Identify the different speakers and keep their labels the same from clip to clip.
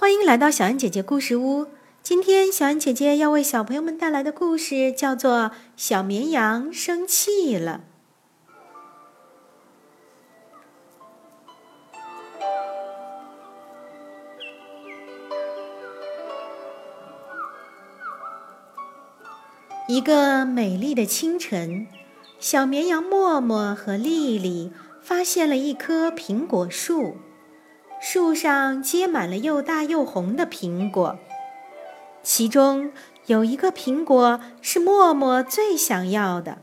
Speaker 1: 欢迎来到小安姐姐故事屋。今天小安姐姐要为小朋友们带来的故事叫做《小绵羊生气了》。一个美丽的清晨，小绵羊默默和丽丽发现了一棵苹果树。树上结满了又大又红的苹果，其中有一个苹果是默默最想要的。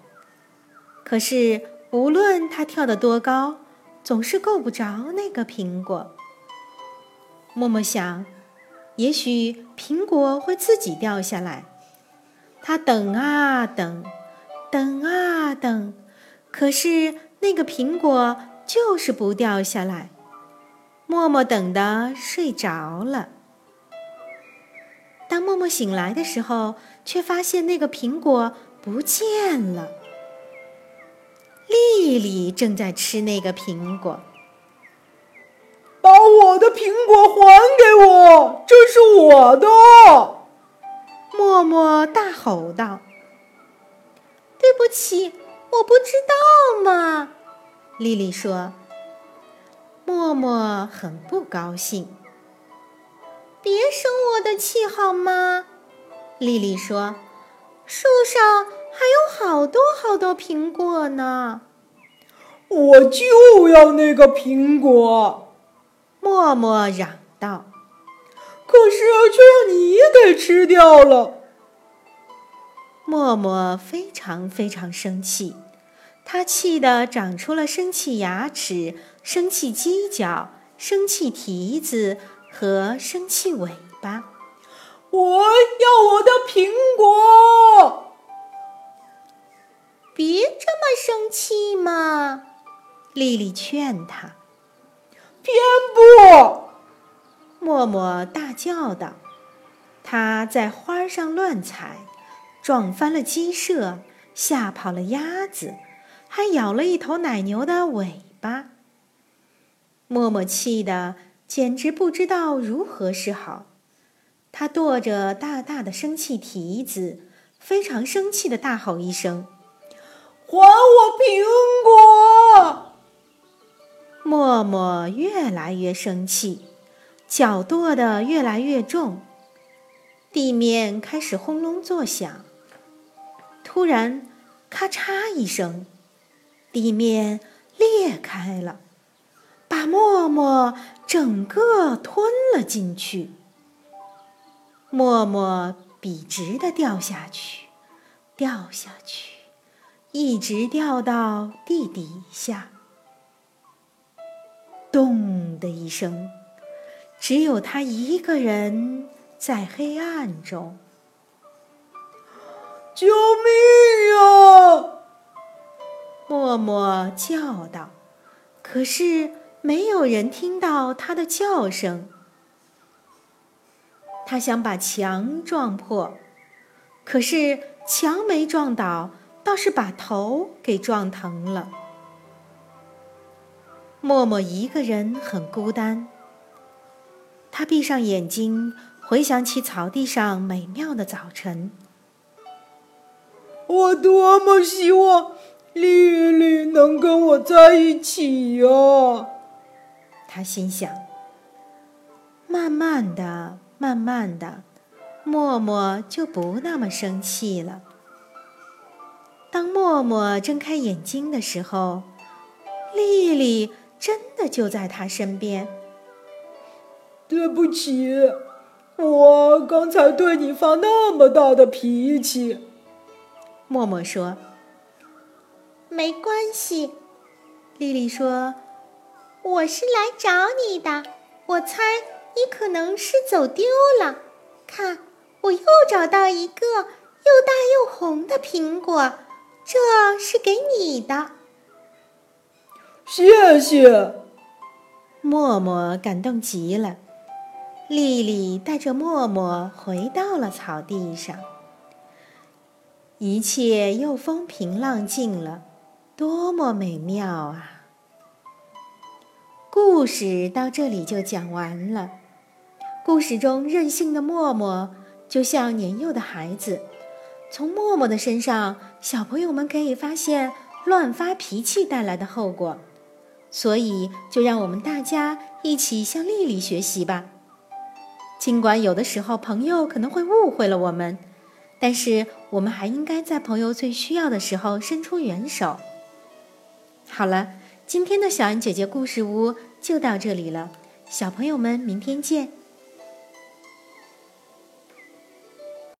Speaker 1: 可是无论它跳得多高，总是够不着那个苹果。默默想，也许苹果会自己掉下来。他等啊等，等啊等，可是那个苹果就是不掉下来。默默等的睡着了。当默默醒来的时候，却发现那个苹果不见了。丽丽正在吃那个苹果。
Speaker 2: 把我的苹果还给我，这是我的！
Speaker 1: 默默大吼道。
Speaker 3: “对不起，我不知道嘛。”
Speaker 1: 丽丽说。默默很不高兴。
Speaker 3: 别生我的气好吗？
Speaker 1: 丽丽说：“
Speaker 3: 树上还有好多好多苹果呢。”
Speaker 2: 我就要那个苹果！
Speaker 1: 默默嚷道。
Speaker 2: 可是却让你给吃掉了。
Speaker 1: 默默非常非常生气。他气得长出了生气牙齿、生气犄角、生气蹄子和生气尾巴。
Speaker 2: 我要我的苹果！
Speaker 3: 别这么生气嘛！
Speaker 1: 丽丽劝他。
Speaker 2: 偏不！
Speaker 1: 默默大叫道。他在花上乱踩，撞翻了鸡舍，吓跑了鸭子。还咬了一头奶牛的尾巴。默默气得简直不知道如何是好，他跺着大大的生气蹄子，非常生气的大吼一声：“
Speaker 2: 还我苹果！”
Speaker 1: 默默越来越生气，脚跺得越来越重，地面开始轰隆作响。突然，咔嚓一声。地面裂开了，把默默整个吞了进去。默默笔直的掉下去，掉下去，一直掉到地底下。咚的一声，只有他一个人在黑暗中。
Speaker 2: 救命啊！
Speaker 1: 默默叫道：“可是没有人听到他的叫声。他想把墙撞破，可是墙没撞倒，倒是把头给撞疼了。默默一个人很孤单。他闭上眼睛，回想起草地上美妙的早晨。
Speaker 2: 我多么希望……”丽丽能跟我在一起呀，
Speaker 1: 他心想。慢慢的，慢慢的，默默就不那么生气了。当默默睁开眼睛的时候，丽丽真的就在他身边。
Speaker 2: 对不起，我刚才对你发那么大的脾气。
Speaker 1: 默默说。
Speaker 3: 没关系，
Speaker 1: 丽丽说：“
Speaker 3: 我是来找你的。我猜你可能是走丢了。看，我又找到一个又大又红的苹果，这是给你的。”
Speaker 2: 谢谢，
Speaker 1: 默默感动极了。丽丽带着默默回到了草地上，一切又风平浪静了。多么美妙啊！故事到这里就讲完了。故事中任性的默默，就像年幼的孩子。从默默的身上，小朋友们可以发现乱发脾气带来的后果。所以，就让我们大家一起向丽丽学习吧。尽管有的时候朋友可能会误会了我们，但是我们还应该在朋友最需要的时候伸出援手。好了，今天的小安姐姐故事屋就到这里了，小朋友们，明天见。